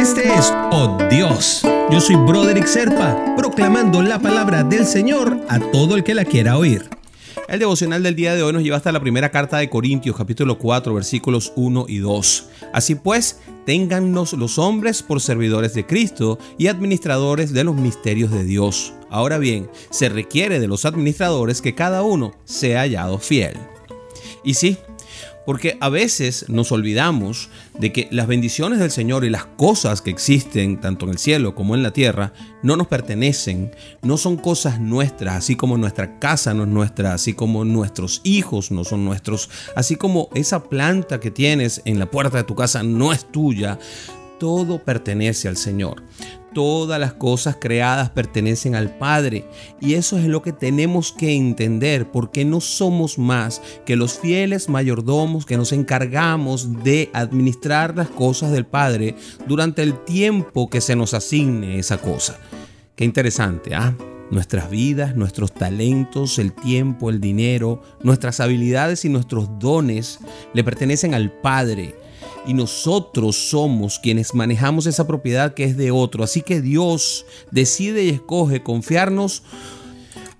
Este es Oh Dios. Yo soy Broderick Serpa, proclamando la palabra del Señor a todo el que la quiera oír. El devocional del día de hoy nos lleva hasta la primera carta de Corintios, capítulo 4, versículos 1 y 2. Así pues, téngannos los hombres por servidores de Cristo y administradores de los misterios de Dios. Ahora bien, se requiere de los administradores que cada uno sea hallado fiel. Y sí, porque a veces nos olvidamos de que las bendiciones del Señor y las cosas que existen tanto en el cielo como en la tierra no nos pertenecen, no son cosas nuestras, así como nuestra casa no es nuestra, así como nuestros hijos no son nuestros, así como esa planta que tienes en la puerta de tu casa no es tuya. Todo pertenece al Señor. Todas las cosas creadas pertenecen al Padre y eso es lo que tenemos que entender porque no somos más que los fieles mayordomos que nos encargamos de administrar las cosas del Padre durante el tiempo que se nos asigne esa cosa. Qué interesante, ¿ah? Nuestras vidas, nuestros talentos, el tiempo, el dinero, nuestras habilidades y nuestros dones le pertenecen al Padre y nosotros somos quienes manejamos esa propiedad que es de otro. Así que Dios decide y escoge confiarnos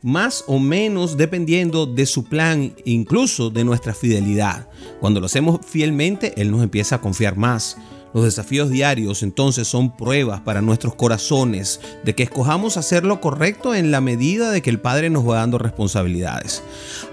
más o menos dependiendo de su plan, incluso de nuestra fidelidad. Cuando lo hacemos fielmente, Él nos empieza a confiar más. Los desafíos diarios entonces son pruebas para nuestros corazones de que escojamos hacer lo correcto en la medida de que el Padre nos va dando responsabilidades.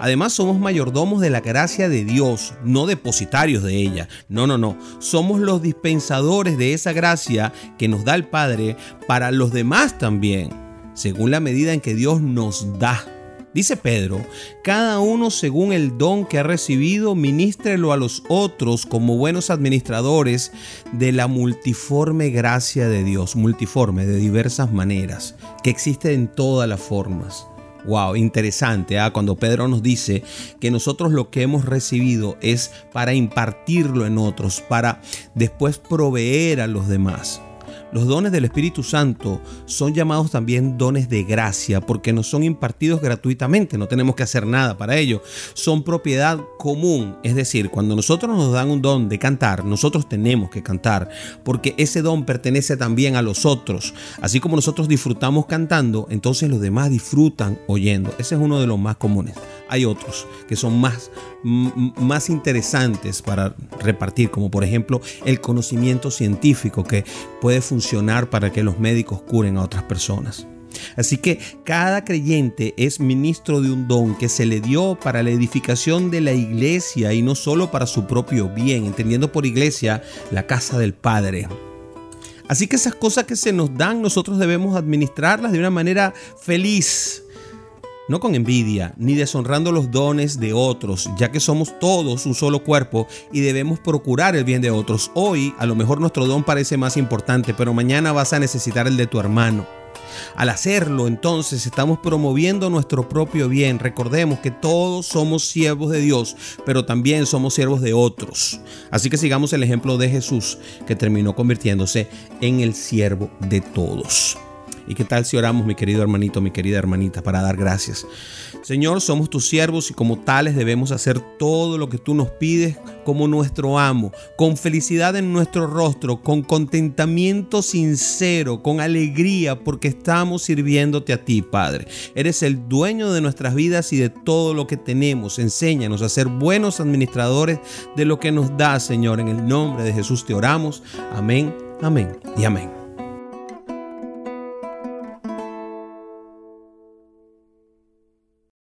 Además somos mayordomos de la gracia de Dios, no depositarios de ella. No, no, no. Somos los dispensadores de esa gracia que nos da el Padre para los demás también, según la medida en que Dios nos da. Dice Pedro, cada uno según el don que ha recibido, ministrelo a los otros como buenos administradores de la multiforme gracia de Dios, multiforme de diversas maneras, que existe en todas las formas. Wow, interesante, ¿ah? cuando Pedro nos dice que nosotros lo que hemos recibido es para impartirlo en otros, para después proveer a los demás. Los dones del Espíritu Santo son llamados también dones de gracia porque nos son impartidos gratuitamente, no tenemos que hacer nada para ello. Son propiedad común, es decir, cuando nosotros nos dan un don de cantar, nosotros tenemos que cantar porque ese don pertenece también a los otros. Así como nosotros disfrutamos cantando, entonces los demás disfrutan oyendo. Ese es uno de los más comunes. Hay otros que son más, más interesantes para repartir, como por ejemplo el conocimiento científico que puede funcionar para que los médicos curen a otras personas. Así que cada creyente es ministro de un don que se le dio para la edificación de la iglesia y no solo para su propio bien, entendiendo por iglesia la casa del Padre. Así que esas cosas que se nos dan nosotros debemos administrarlas de una manera feliz, no con envidia, ni deshonrando los dones de otros, ya que somos todos un solo cuerpo y debemos procurar el bien de otros. Hoy a lo mejor nuestro don parece más importante, pero mañana vas a necesitar el de tu hermano. Al hacerlo, entonces estamos promoviendo nuestro propio bien. Recordemos que todos somos siervos de Dios, pero también somos siervos de otros. Así que sigamos el ejemplo de Jesús, que terminó convirtiéndose en el siervo de todos. ¿Y qué tal si oramos, mi querido hermanito, mi querida hermanita, para dar gracias? Señor, somos tus siervos y como tales debemos hacer todo lo que tú nos pides como nuestro amo, con felicidad en nuestro rostro, con contentamiento sincero, con alegría, porque estamos sirviéndote a ti, Padre. Eres el dueño de nuestras vidas y de todo lo que tenemos. Enséñanos a ser buenos administradores de lo que nos da, Señor. En el nombre de Jesús te oramos. Amén, amén y amén.